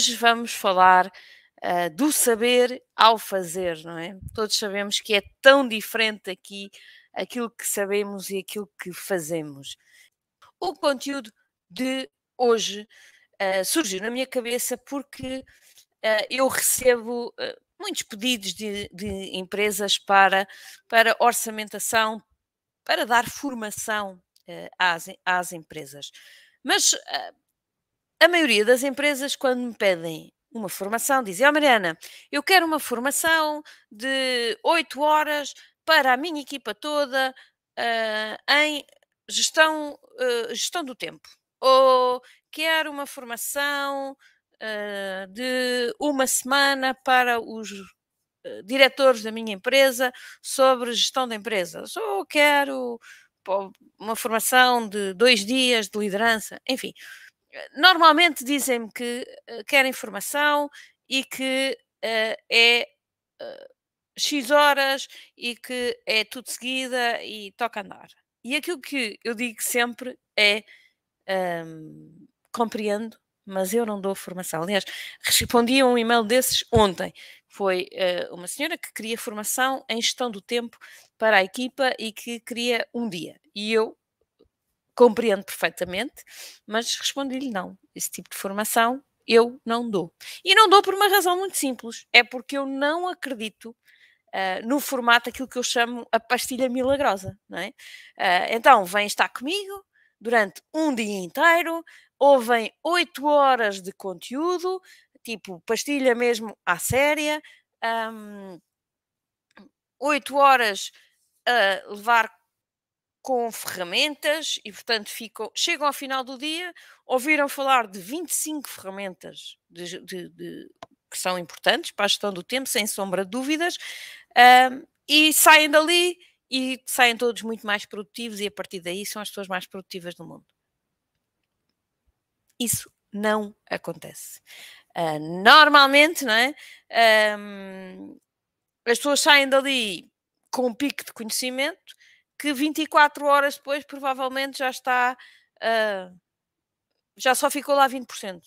hoje vamos falar uh, do saber ao fazer, não é? Todos sabemos que é tão diferente aqui aquilo que sabemos e aquilo que fazemos. O conteúdo de hoje uh, surgiu na minha cabeça porque uh, eu recebo muitos pedidos de, de, empresas para, para orçamentação, para dar formação às, às empresas. Mas a maioria das empresas, quando me pedem uma formação, dizem: oh, Mariana, eu quero uma formação de 8 horas para a minha equipa toda uh, em gestão, uh, gestão do tempo. Ou quero uma formação uh, de uma semana para os diretores da minha empresa sobre gestão de empresas. Ou quero uma formação de dois dias de liderança. Enfim, normalmente dizem-me que uh, querem formação e que uh, é uh, X horas e que é tudo seguida e toca andar. E aquilo que eu digo sempre é um, compreendo, mas eu não dou formação. Aliás, respondi a um e-mail desses ontem. Foi uh, uma senhora que queria formação em gestão do tempo para a equipa e que queria um dia. E eu compreendo perfeitamente, mas respondi-lhe não. Esse tipo de formação eu não dou. E não dou por uma razão muito simples: é porque eu não acredito uh, no formato aquilo que eu chamo a pastilha milagrosa, não é? Uh, então, vem estar comigo durante um dia inteiro, ouvem oito horas de conteúdo, tipo pastilha mesmo à séria, oito um, horas a levar com ferramentas e, portanto, ficam, chegam ao final do dia, ouviram falar de 25 ferramentas de, de, de, que são importantes para a gestão do tempo, sem sombra de dúvidas, um, e saem dali e saem todos muito mais produtivos e a partir daí são as pessoas mais produtivas do mundo. Isso não acontece. Uh, normalmente, não é? Um, as pessoas saem dali com um pico de conhecimento que 24 horas depois provavelmente já está, uh, já só ficou lá 20%.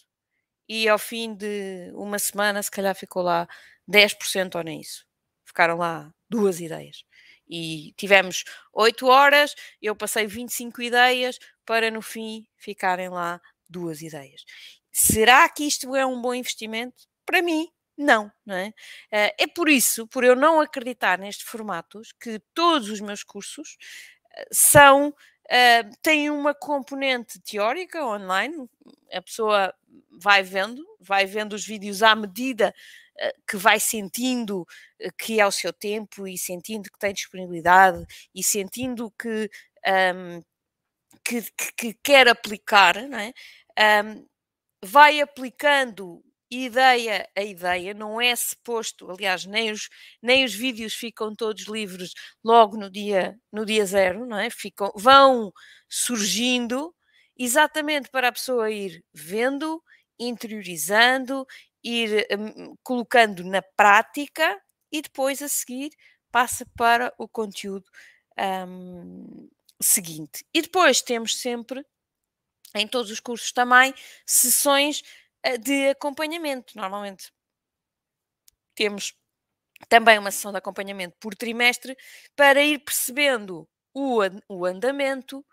E ao fim de uma semana, se calhar ficou lá 10% ou nem isso. Ficaram lá duas ideias. E tivemos 8 horas, eu passei 25 ideias para no fim ficarem lá duas ideias. Será que isto é um bom investimento? Para mim, não, não é? Eh, é por isso, por eu não acreditar nestes formatos, que todos os meus cursos eh, são, têm uma componente teórica online, a pessoa vai vendo, vai vendo os vídeos à medida que vai sentindo que é o seu tempo e sentindo que tem disponibilidade e sentindo que, um, que, que, que, quer aplicar, não é? Um, vai aplicando ideia a ideia, não é suposto, aliás, nem os, nem os vídeos ficam todos livres logo no dia, no dia zero, não é? Ficam, vão surgindo exatamente para a pessoa ir vendo, interiorizando, ir um, colocando na prática e depois a seguir passa para o conteúdo um, seguinte. E depois temos sempre, em todos os cursos também, sessões de acompanhamento. Normalmente temos também uma sessão de acompanhamento por trimestre para ir percebendo o, o andamento,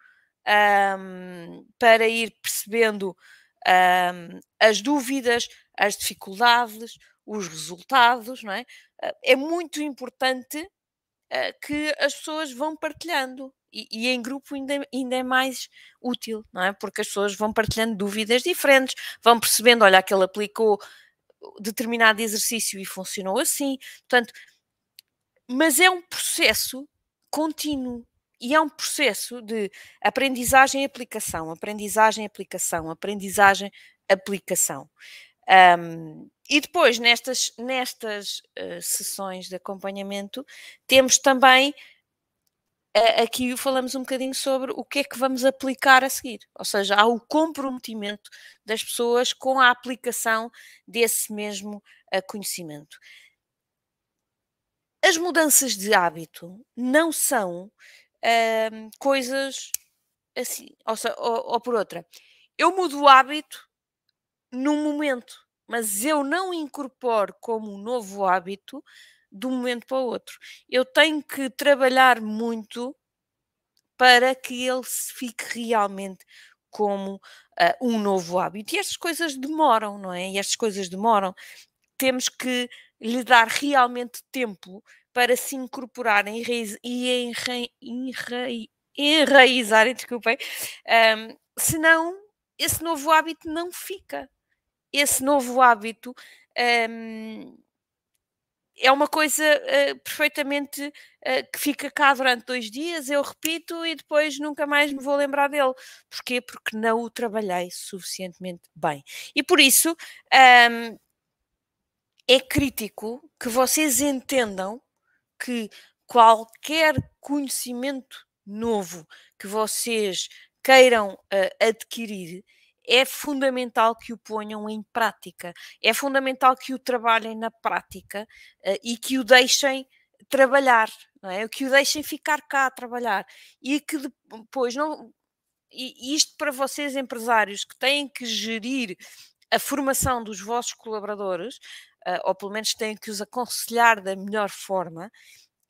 um, para ir percebendo um, as dúvidas, as dificuldades, os resultados, não é? Eh, é muito importante uh, que as pessoas vão partilhando e, e, em grupo ainda, ainda é mais útil, não é? Porque as pessoas vão partilhando dúvidas diferentes, vão percebendo, olha, aquele aplicou determinado exercício e funcionou assim. Portanto, mas é um processo contínuo e é um processo de aprendizagem e aplicação, aprendizagem e aplicação, aprendizagem aplicação. Um, e depois, nestas, nestas uh, sessões de acompanhamento, temos também aqui falamos um bocadinho sobre o que é que vamos aplicar a seguir, ou seja, há o comprometimento das pessoas com a aplicação desse mesmo uh, conhecimento. As mudanças de hábito não são uh, coisas assim, ou, ou, ou por outra, eu mudo o hábito num momento, mas eu não incorporo como um novo hábito de um momento para o outro. Eu tenho que trabalhar muito para que ele fique realmente como uh, um novo hábito. E estas coisas demoram, não é? E estas coisas demoram. Temos que lhe dar realmente tempo para se incorporar enraiz, e enra, enraizarem, desculpem, um, senão esse novo hábito não fica. Esse novo hábito um, é uma coisa uh, perfeitamente uh, que fica cá durante dois dias, eu repito e depois nunca mais me vou lembrar dele. Porquê? Porque não o trabalhei suficientemente bem. E por isso um, é crítico que vocês entendam que qualquer conhecimento novo que vocês queiram uh, adquirir, é fundamental que o ponham em prática, é fundamental que o trabalhem na prática uh, e que o deixem trabalhar, não é? que o deixem ficar cá a trabalhar e que depois não. E isto para vocês, empresários, que têm que gerir a formação dos vossos colaboradores, uh, ou pelo menos têm que os aconselhar da melhor forma,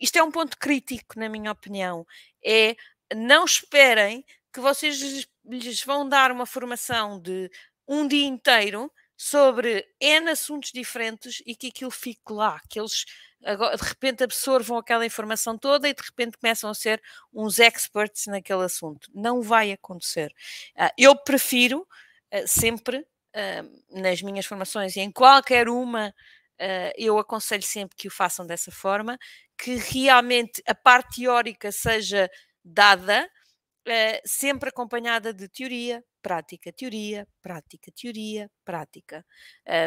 isto é um ponto crítico, na minha opinião. É não esperem que vocês lhes vão dar uma formação de um dia inteiro sobre N assuntos diferentes e que aquilo fique lá, que eles agora, de repente absorvam aquela informação toda e de repente começam a ser uns experts naquele assunto. Não vai acontecer. Uh, eu prefiro uh, sempre, uh, nas minhas formações e em qualquer uma, eu aconselho sempre que o façam dessa forma, que realmente a parte teórica seja dada, uh, sempre acompanhada de teoria, prática, teoria, prática, teoria, prática.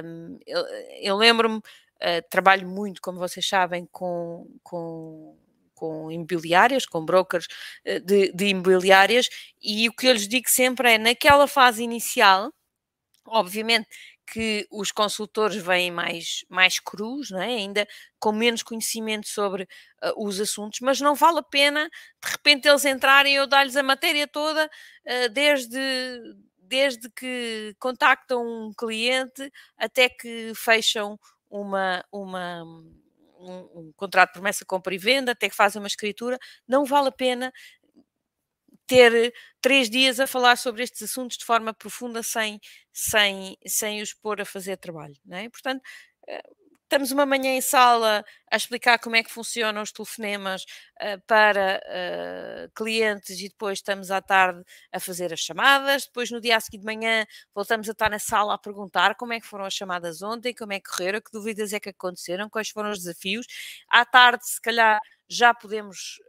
Um, eu, eu lembro-me, uh, trabalho muito, como vocês sabem, com, com com imobiliárias, com brokers eh, de, de, imobiliárias, e o que eu lhes digo sempre é, naquela fase inicial, obviamente que os consultores vêm mais, mais crus, não é? ainda com menos conhecimento sobre uh, os assuntos, mas não vale a pena de repente eles entrarem e eu dar-lhes a matéria toda, uh, desde, desde que contactam um cliente até que fecham uma, uma, um, um, contrato de promessa, compra e venda, até que fazem uma escritura, não vale a pena ter três dias a falar sobre estes assuntos de forma profunda sem, sem, sem os pôr a fazer trabalho. Não é? Portanto, eh, estamos uma manhã em sala a explicar como é que funcionam os telefonemas uh, para clientes e depois estamos à tarde a fazer as chamadas. Depois, no dia a seguir de manhã, voltamos a estar na sala a perguntar como é que foram as chamadas ontem, como é que correram, que dúvidas é que aconteceram, quais foram os desafios. À tarde, se calhar, já podemos.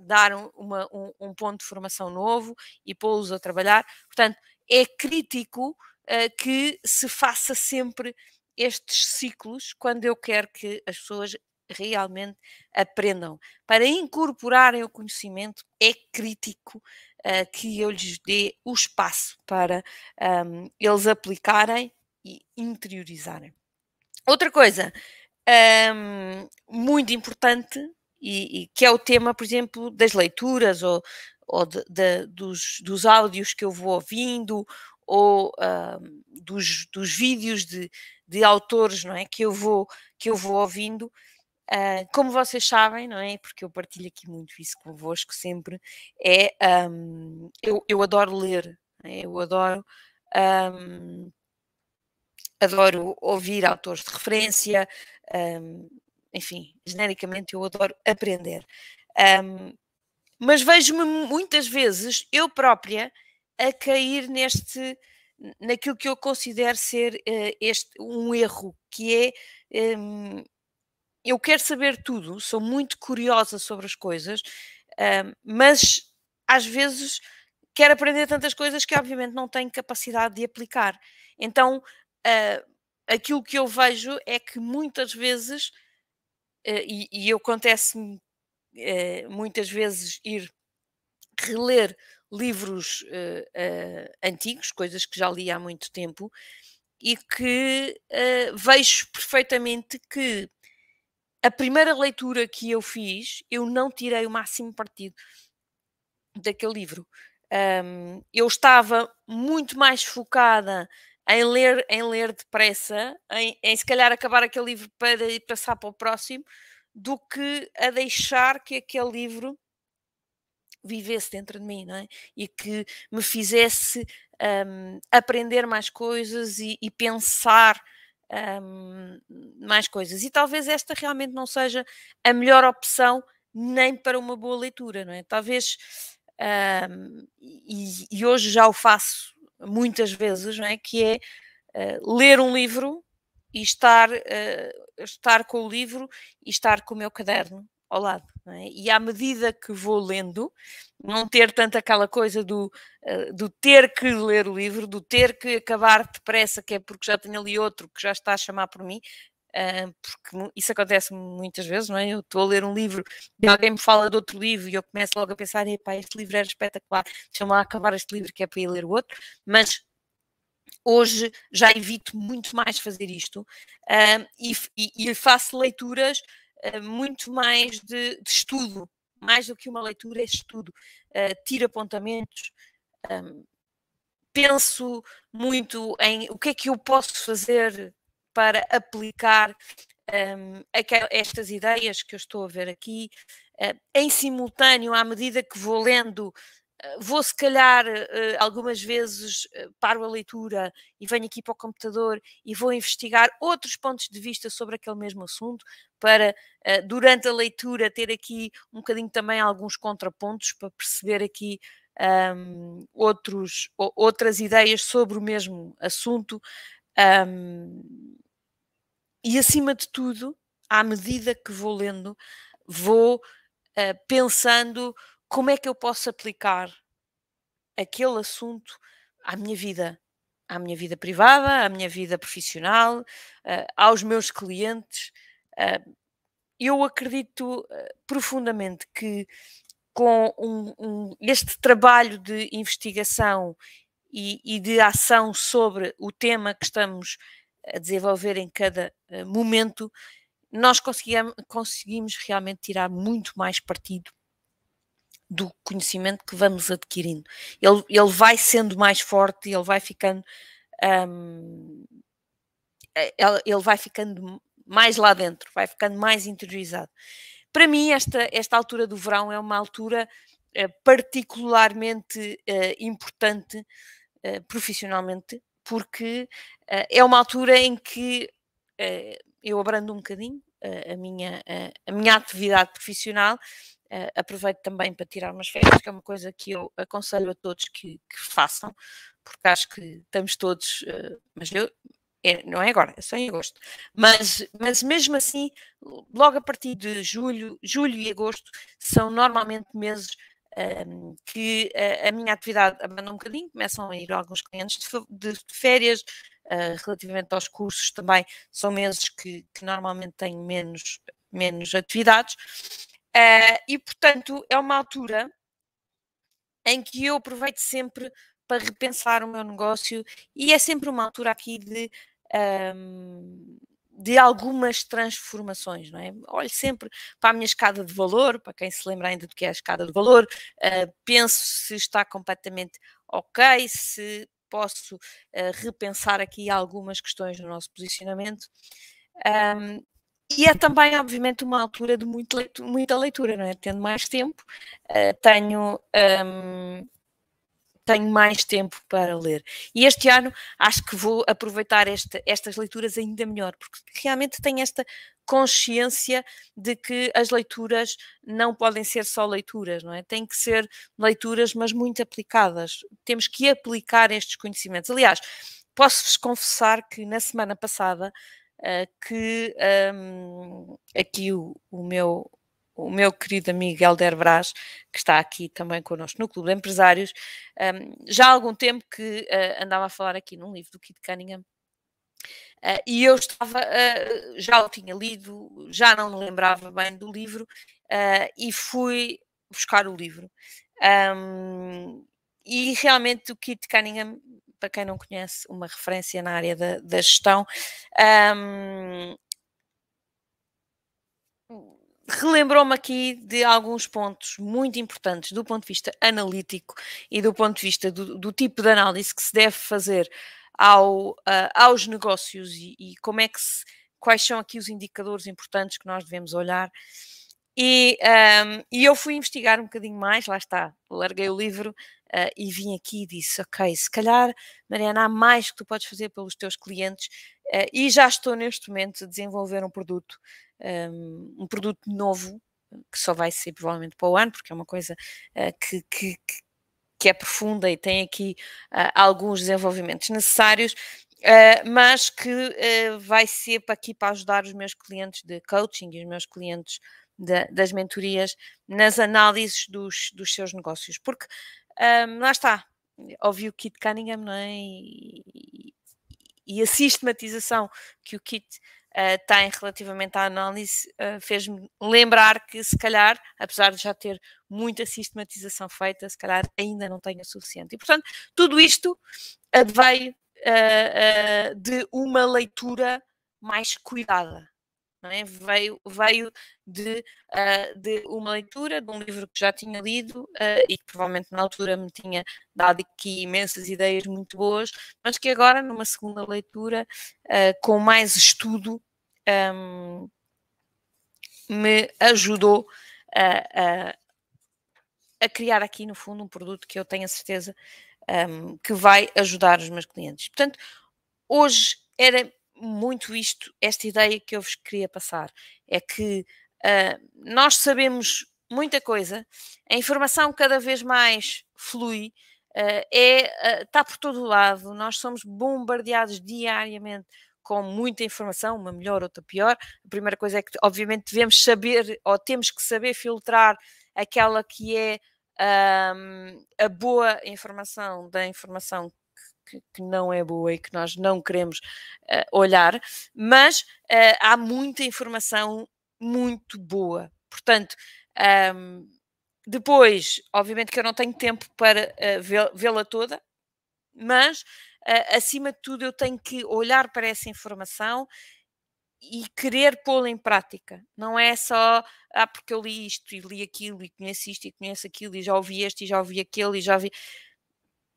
Dar um, uma, um, um, ponto de formação novo e pô-los a trabalhar. Portanto, é crítico uh, que se faça sempre estes ciclos quando eu quero que as pessoas realmente aprendam. Para incorporarem o conhecimento, é crítico uh, que eu lhes dê o espaço para um, eles aplicarem e interiorizarem. Outra coisa um, muito importante e, e, que é o tema, por exemplo, das leituras ou, ou de, de, dos, dos áudios que eu vou ouvindo ou uh, dos, dos vídeos de, de autores não é, que, eu vou, que eu vou ouvindo. Uh, como vocês sabem, não é? Porque eu partilho aqui muito isso convosco sempre, é um, eu, eu adoro ler, é? eu adoro um, adoro ouvir autores de referência, um, enfim, genericamente eu adoro aprender. Um, mas vejo-me muitas vezes, eu própria, a cair neste, naquilo que eu considero ser uh, este, um erro, que é um, eu quero saber tudo, sou muito curiosa sobre as coisas, um, mas às vezes quero aprender tantas coisas que obviamente não tenho capacidade de aplicar. Então, uh, aquilo que eu vejo é que muitas vezes e, e eu acontece-me eh, muitas vezes ir reler livros uh, antigos, coisas que já li há muito tempo, e que vejo perfeitamente que a primeira leitura que eu fiz, eu não tirei o máximo partido daquele livro. Um, eu estava muito mais focada em ler, em ler depressa, em, em se calhar acabar aquele livro para ir passar para o próximo, do que a deixar que aquele livro vivesse dentro de mim, não é? E que me fizesse um, aprender mais coisas e, e pensar um, mais coisas. E talvez esta realmente não seja a melhor opção nem para uma boa leitura, não é? Talvez, um, e, e, hoje já o faço muitas vezes, não é? Que é uh, ler um livro e estar, uh, estar com o livro e estar com o meu caderno ao lado. É? E à medida que vou lendo, não ter tanto aquela coisa do, uh, do ter que ler o livro, do ter que acabar depressa, que é porque já tenho ali outro que já está a chamar por mim, porque isso acontece muitas vezes, não é? Eu estou a ler um livro e alguém me fala de outro livro e eu começo logo a pensar, epá, este livro era espetacular, deixa-me acabar este livro que é para ir ler o outro, mas hoje já evito muito mais fazer isto uh, e, faço leituras uh, muito mais de, de, estudo, mais do que uma leitura, é estudo. Tiro apontamentos, penso muito em o que é que eu posso fazer para aplicar um, estas ideias que eu estou a ver aqui. Uh, em simultâneo, à medida que vou lendo vou se calhar algumas vezes paro a leitura e venho aqui para o computador e vou investigar outros pontos de vista sobre aquele mesmo assunto para durante a leitura ter aqui um bocadinho também alguns contrapontos para perceber aqui um, outros, outras ideias sobre o mesmo assunto um, e acima de tudo à medida que vou lendo vou uh, pensando como é que eu posso aplicar aquele assunto à minha vida, à minha vida privada, à minha vida profissional, uh, aos meus clientes. Uh, eu acredito profundamente que com um, um, este trabalho de investigação e, e, de ação sobre o tema que estamos a desenvolver em cada momento, nós conseguimos, realmente tirar muito mais partido do conhecimento que vamos adquirindo. Ele, ele vai sendo mais forte, ele vai ficando. Um, eh, ele vai ficando mais lá dentro, vai ficando mais interiorizado. Para mim, esta, esta altura do verão é uma altura uh, particularmente importante uh, profissionalmente, porque é uma altura em que eu abrando um bocadinho a, minha, a minha atividade profissional Uh, aproveito também para tirar umas férias, que é uma coisa que eu aconselho a todos que, que façam, porque acho que estamos todos, uh, mas eu, é, não é agora, é só em agosto, mas, mas mesmo assim, logo a partir de julho, julho e agosto são normalmente meses um, que a, a, minha atividade abandona um bocadinho, começam a ir alguns clientes de, de férias, uh, relativamente aos cursos também, são meses que, que normalmente têm menos, menos atividades, Uh, e, portanto, é uma altura em que eu aproveito sempre para repensar o meu negócio e é sempre uma altura aqui de, um, de algumas transformações, não é? Olho sempre para a minha escada de valor, para quem se lembra ainda do que é a escada de valor, uh, penso se está completamente ok, se posso uh, repensar aqui algumas questões no nosso posicionamento. Um, e é também, obviamente, uma altura de muita leitura, não é? Tendo mais tempo, uh, tenho, um, tenho mais tempo para ler. E este ano acho que vou aproveitar esta, estas leituras ainda melhor, porque realmente tenho esta consciência de que as leituras não podem ser só leituras, não é? Tem que ser leituras, mas muito aplicadas. Temos que aplicar estes conhecimentos. Aliás, posso-vos confessar que na semana passada uh, que um, aqui o, o, meu, o meu querido amigo Helder Brás, que está aqui também connosco no Clube de Empresários, um, já há algum tempo que uh, andava a falar aqui num livro do Kit Cunningham, Uh, e eu estava, uh, já o tinha lido, já não me lembrava bem do livro, e fui buscar o livro. Um, e realmente o Kit Cunningham para quem não conhece, uma referência na área da, da gestão. Um, relembrou-me aqui de alguns pontos muito importantes do ponto de vista analítico e do ponto de vista do, do tipo de análise que se deve fazer ao, uh, aos negócios e, e, como é que se, quais são aqui os indicadores importantes que nós devemos olhar. E, um, e eu fui investigar um bocadinho mais, lá está, larguei o livro uh, e vim aqui e disse: Ok, se calhar, Mariana, há mais que tu podes fazer pelos teus clientes, uh, e já estou neste momento a desenvolver um produto, um, produto novo, que só vai ser provavelmente para o ano, porque é uma coisa uh, que, que, que, é profunda e tem aqui alguns desenvolvimentos necessários. Uh, mas que uh, vai ser para aqui para ajudar os meus clientes de coaching e os meus clientes de, das mentorias nas análises dos, dos seus negócios, porque um, lá está, ouvi o Kit Cunningham, não é? E, e a sistematização que o Kit uh, tem relativamente à análise uh, fez-me lembrar que, se calhar, apesar de já ter muita sistematização feita, se calhar ainda não tenho o suficiente. E, portanto, tudo isto veio uh, de uma leitura mais cuidada é? veio, veio de, uh, de uma leitura de um livro que já tinha lido uh, e que provavelmente na altura me tinha dado aqui imensas ideias muito boas, mas que agora, numa segunda leitura, uh, com mais estudo, um, me ajudou a, a, criar aqui, no fundo, um produto que eu tenho a certeza um, que vai ajudar os meus clientes. Portanto, hoje era muito isto, esta ideia que eu vos queria passar. É que uh, nós sabemos muita coisa, a informação cada vez mais flui, uh, é, está por todo lado, nós somos bombardeados diariamente com muita informação, uma melhor, outra pior. A primeira coisa é que, obviamente, devemos saber ou temos que saber filtrar aquela que é um, a boa informação da informação que, que, não é boa e que nós não queremos uh, olhar, mas uh, há muita informação muito boa. Portanto, um, depois, obviamente que eu não tenho tempo para uh, vê-la toda, mas acima de tudo eu tenho que olhar para essa informação e querer pô-la em prática. Não é só, ah, porque eu li isto e li aquilo e conheço isto e conheço aquilo e já ouvi este e já ouvi aquele e já vi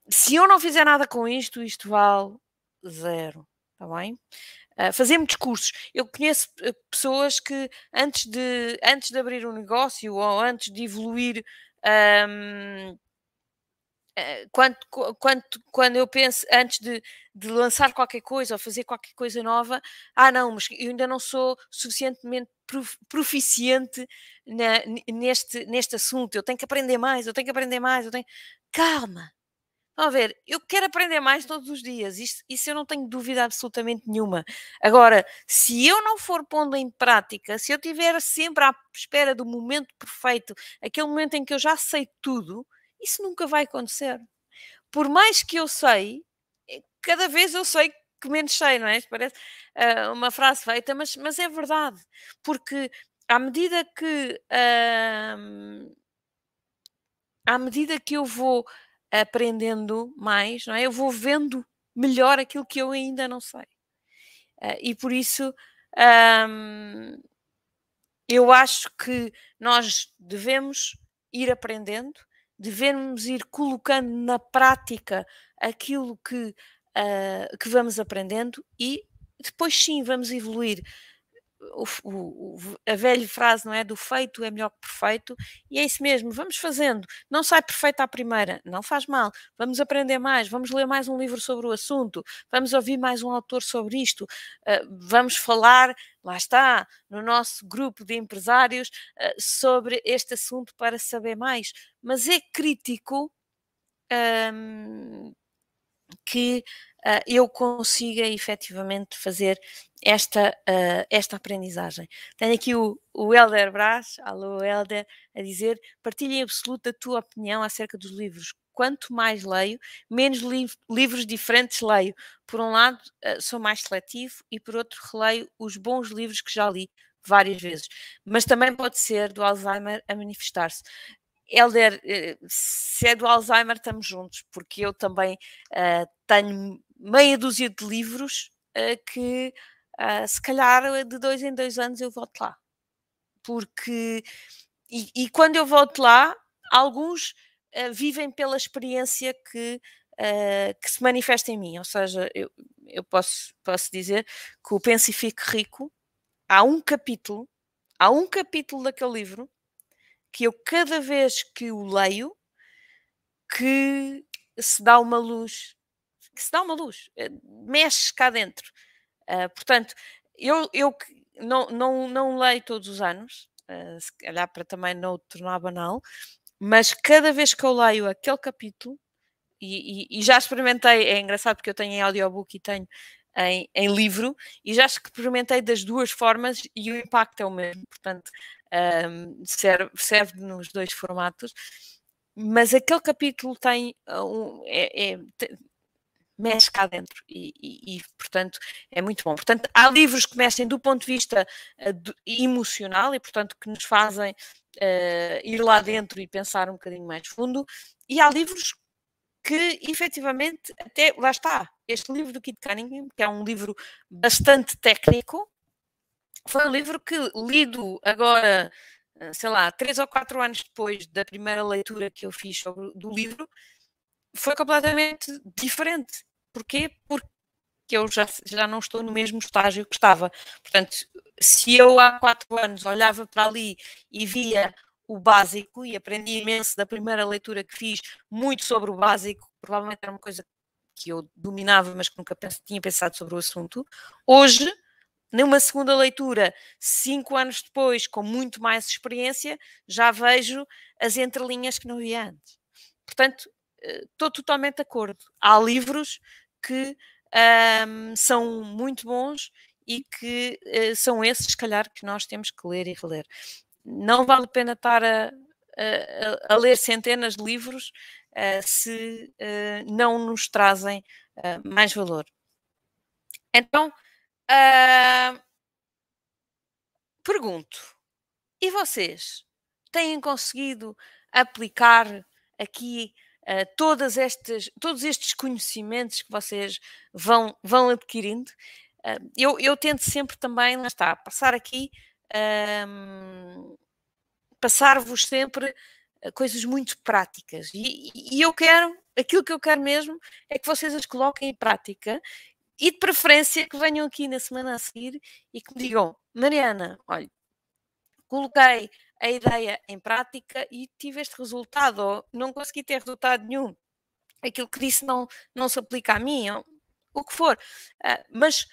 se eu não fizer nada com isto, isto vale zero, está bem? Uh, fazer muitos cursos. Eu conheço eh, pessoas que antes de, antes de abrir um negócio ou antes de evoluir, um, uh, quando, quando, quando eu penso antes de, de lançar qualquer coisa ou fazer qualquer coisa nova, ah não, mas eu ainda não sou suficientemente proficiente na, neste, neste assunto, eu tenho que aprender mais, eu tenho que aprender mais, eu tenho. Calma, Estão a ver? Eu quero aprender mais todos os dias, isso, isso eu não tenho dúvida absolutamente nenhuma. Agora, se eu não for pondo em prática, se eu estiver sempre à espera do momento perfeito, aquele momento em que eu já sei tudo, isso nunca vai acontecer. Por mais que eu sei, eh, cada vez eu sei que menos sei, não é? Parece uh, uma frase feita, mas, mas é verdade, porque à medida que. Uh, à medida que eu vou aprendendo mais, não é? Eu vou vendo melhor aquilo que eu ainda não sei. Uh, e por isso um, eu acho que nós devemos ir aprendendo, devemos ir colocando na prática aquilo que, uh, que vamos aprendendo e depois sim vamos evoluir o, o, a velha frase, não é? Do feito é melhor que perfeito, e é isso mesmo, vamos fazendo. Não sai perfeito à primeira, não faz mal. Vamos aprender mais, vamos ler mais um livro sobre o assunto, vamos ouvir mais um autor sobre isto, uh, vamos falar, lá está, no nosso grupo de empresários uh, sobre este assunto para saber mais. Mas é crítico. Um, que uh, eu consiga efetivamente fazer esta, uh, esta aprendizagem. Tenho aqui o, o Helder Brás, alô Helder, a dizer: partilha em absoluto a tua opinião acerca dos livros. Quanto mais leio, menos li livros diferentes leio. Por um lado, uh, sou mais seletivo e por outro, releio os bons livros que já li várias vezes. Mas também pode ser do Alzheimer a manifestar-se. Helder, eh, se é do Alzheimer, estamos juntos, porque eu também uh, tenho meia dúzia de livros que uh, se calhar de dois em dois anos eu volto lá. Porque, e, e quando eu volto lá, alguns vivem pela experiência que uh, que se manifesta em mim. Ou seja, eu, eu posso, posso dizer que o Pense e Fique Rico, há um capítulo, há um capítulo daquele livro que eu cada vez que o leio, que se dá uma luz, que se dá uma luz, eh, mexe cá dentro. Uh, portanto, eu, eu não, não, não leio todos os anos, uh, se calhar para também não o tornar banal, mas cada vez que eu leio aquele capítulo, e, e, e, já experimentei, é engraçado porque eu tenho em audiobook e tenho em, em, livro, e já experimentei das duas formas e o impacto é o mesmo, portanto um, serve, serve nos dois formatos, mas aquele capítulo tem um, é, é, mexe cá dentro e, e, e, portanto é muito bom. Portanto, há livros que mexem do ponto de vista uh, emocional e portanto que nos fazem uh, ir lá dentro e pensar um bocadinho mais fundo e há livros que efetivamente até lá está este livro do Kit Cunningham que é um livro bastante técnico foi um livro que lido agora eh, sei lá, três ou quatro anos depois da primeira leitura que eu fiz sobre, do livro, foi completamente diferente. Porquê? Porque eu já, já não estou no mesmo estágio que estava. Portanto, se eu há quatro anos olhava para ali e via o básico e aprendi imenso da primeira leitura que fiz, muito sobre o básico, provavelmente era uma coisa que eu dominava, mas que nunca tinha pensado sobre o assunto. Hoje, numa segunda leitura, cinco anos depois, com muito mais experiência, já vejo as entrelinhas que não via antes. Portanto, estou totalmente de acordo. Há livros que um, são muito bons e que uh, são esses, se calhar, que nós temos que ler e reler. Não vale a pena estar a, a, a ler centenas de livros uh, se uh, não nos trazem mais valor. Então, pergunto, e vocês têm conseguido aplicar aqui uh, todas estas, todos estes conhecimentos que vocês vão, vão adquirindo. Uh, eu, eu tento sempre também, lá está, passar aqui, uh, passar-vos sempre ah, coisas muito práticas. E, e eu quero, aquilo que eu quero mesmo é que vocês as coloquem em prática e de preferência que venham aqui na semana a seguir e que me digam, Mariana, olha, coloquei a ideia em prática e tive este resultado, ou não consegui ter resultado nenhum. Aquilo que disse não, não se aplica a mim, ou o que for. Uh, mas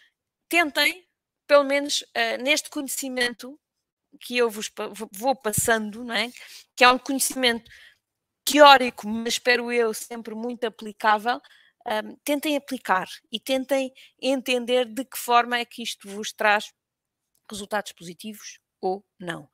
tentem, pelo menos uh, neste conhecimento que eu vos vou passando, não é? que é um conhecimento teórico, mas espero eu sempre muito aplicável, um, ah, tentem aplicar e tentem entender de que forma é que isto vos traz resultados positivos ou não.